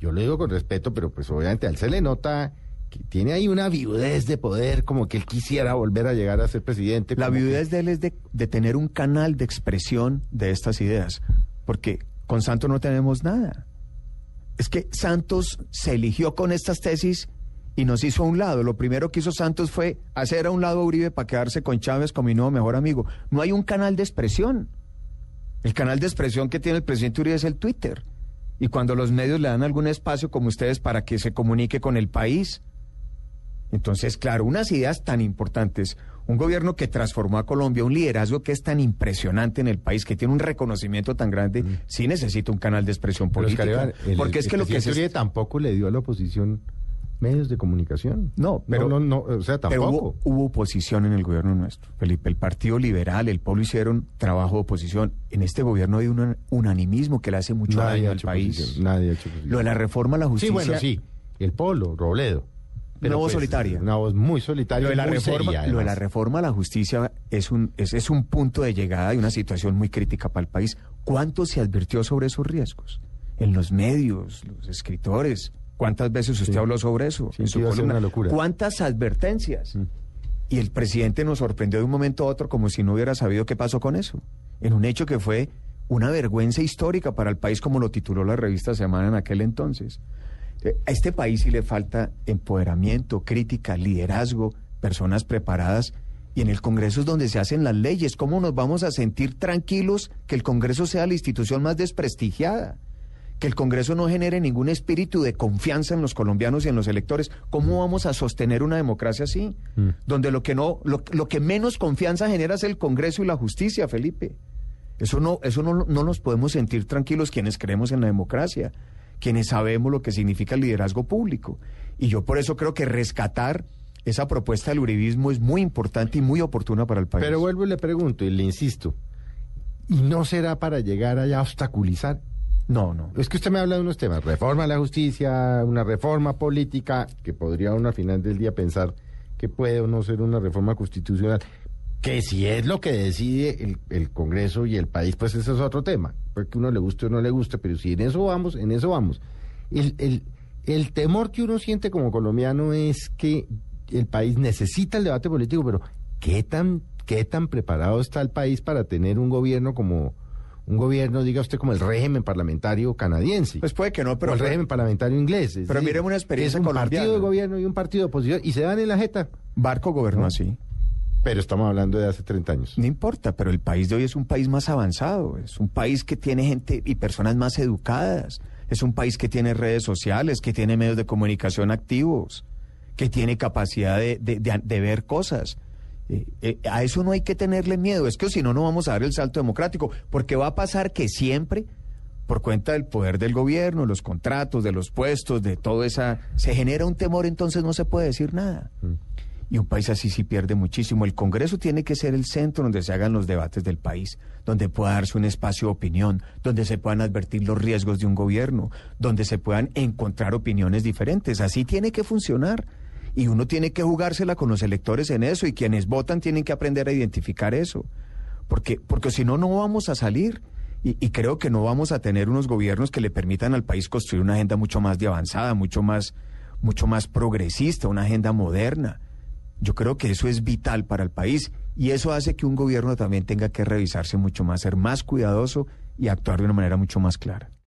yo lo digo con respeto, pero pues obviamente a él se le nota que tiene ahí una viudez de poder, como que él quisiera volver a llegar a ser presidente. La que- viudez de él es de, de tener un canal de expresión de estas ideas, porque con Santos no tenemos nada. Es que Santos se eligió con estas tesis y nos hizo a un lado. Lo primero que hizo Santos fue hacer a un lado a Uribe para quedarse con Chávez como mi nuevo mejor amigo. No hay un canal de expresión. El canal de expresión que tiene el presidente Uribe es el Twitter. Y cuando los medios le dan algún espacio como ustedes para que se comunique con el país, entonces, claro, unas ideas tan importantes, un gobierno que transformó a Colombia, un liderazgo que es tan impresionante en el país, que tiene un reconocimiento tan grande, sí necesita un canal de expresión Oscar política. El- porque es el que lo que se... Tampoco le dio a la oposición medios de comunicación. No, pero- no, no, o sea, tampoco. hubo, hubo oposición en el gobierno nuestro, Felipe. El Partido Liberal, el Pueblo hicieron trabajo de oposición. En este gobierno hay un unanimismo que le hace mucho Nadie daño ha al país. nadie ha hecho oposición. Lo de la reforma a la Sí, justicia. bueno, sí. El polo, Robledo. Una voz solitaria. Una voz muy solitaria. Lo de, la muy reforma, seria, lo de la además. reforma a la justicia es un, es, es un punto de llegada y una situación muy crítica para el país. ¿Cuánto se advirtió sobre esos riesgos? En los medios, los escritores. ¿Cuántas veces usted Sí. habló sobre eso? Sí, en su columna? una locura. ¿Cuántas advertencias? Mm. Y el presidente nos sorprendió de un momento a otro como si no hubiera sabido qué pasó con eso. En un hecho que fue una vergüenza histórica para el país, como lo tituló la revista Semana en aquel entonces. Eh, A este país sí le falta empoderamiento, crítica, liderazgo, personas preparadas. Y en el Congreso es donde se hacen las leyes. ¿Cómo nos vamos a sentir tranquilos que el Congreso sea la institución más desprestigiada? Que el Congreso no genere ningún espíritu de confianza en los colombianos y en los electores. ¿Cómo vamos a sostener una democracia así? Mm. Donde lo que no, lo, lo que menos confianza genera es el Congreso y la justicia, Felipe. Eso no, eso no, no nos podemos sentir tranquilos quienes creemos en la democracia, quienes sabemos lo que significa el liderazgo público. Y yo por eso creo que rescatar esa propuesta del uribismo es muy importante y muy oportuna para el país. Pero vuelvo y le pregunto y le insisto. ¿Y no será para llegar allá a obstaculizar? No, no. Es que usted me habla de unos temas, reforma a la justicia, una reforma política, que podría uno al final del día pensar que puede o no ser una reforma constitucional, que si es lo que decide el, Congreso y el país, pues ese es otro tema, porque uno le guste o no le guste, pero si en eso vamos, en eso vamos. El, el temor que uno siente como colombiano es que el país necesita el debate político, pero ¿qué tan, qué tan preparado está el país para tener un gobierno como un gobierno, diga usted, como el régimen parlamentario canadiense? Pues puede que no, pero o el régimen parlamentario inglés. es Pero decir, miremos una experiencia es un colombiana. partido de gobierno y un partido de oposición y se dan en la jeta. Barco gobernó No. así. Pero estamos hablando de hace 30 años. No importa, pero el país de hoy es un país más avanzado, es un país que tiene gente y personas más educadas, es un país que tiene redes sociales, que tiene medios de comunicación activos, que tiene capacidad de, de- de- de ver cosas. Eh, eh, a eso no hay que tenerle miedo, es que si no, no vamos a dar el salto democrático, porque va a pasar que siempre, por cuenta del poder del gobierno, los contratos, de los puestos, de todo esa, se genera un temor, entonces no se puede decir nada. Mm. Y un país así sí pierde muchísimo. El Congreso tiene que ser el centro donde se hagan los debates del país, donde pueda darse un espacio de opinión, donde se puedan advertir los riesgos de un gobierno, donde se puedan encontrar opiniones diferentes. Así tiene que funcionar. Y uno tiene que jugársela con los electores en eso y quienes votan tienen que aprender a identificar eso. Porque, porque si no, no vamos a salir. Y, creo que no vamos a tener unos gobiernos que le permitan al país construir una agenda mucho más de avanzada, mucho más, mucho más progresista, una agenda moderna. Yo creo que eso es vital para el país y eso hace que un gobierno también tenga que revisarse mucho más, ser más cuidadoso y actuar de una manera mucho más clara.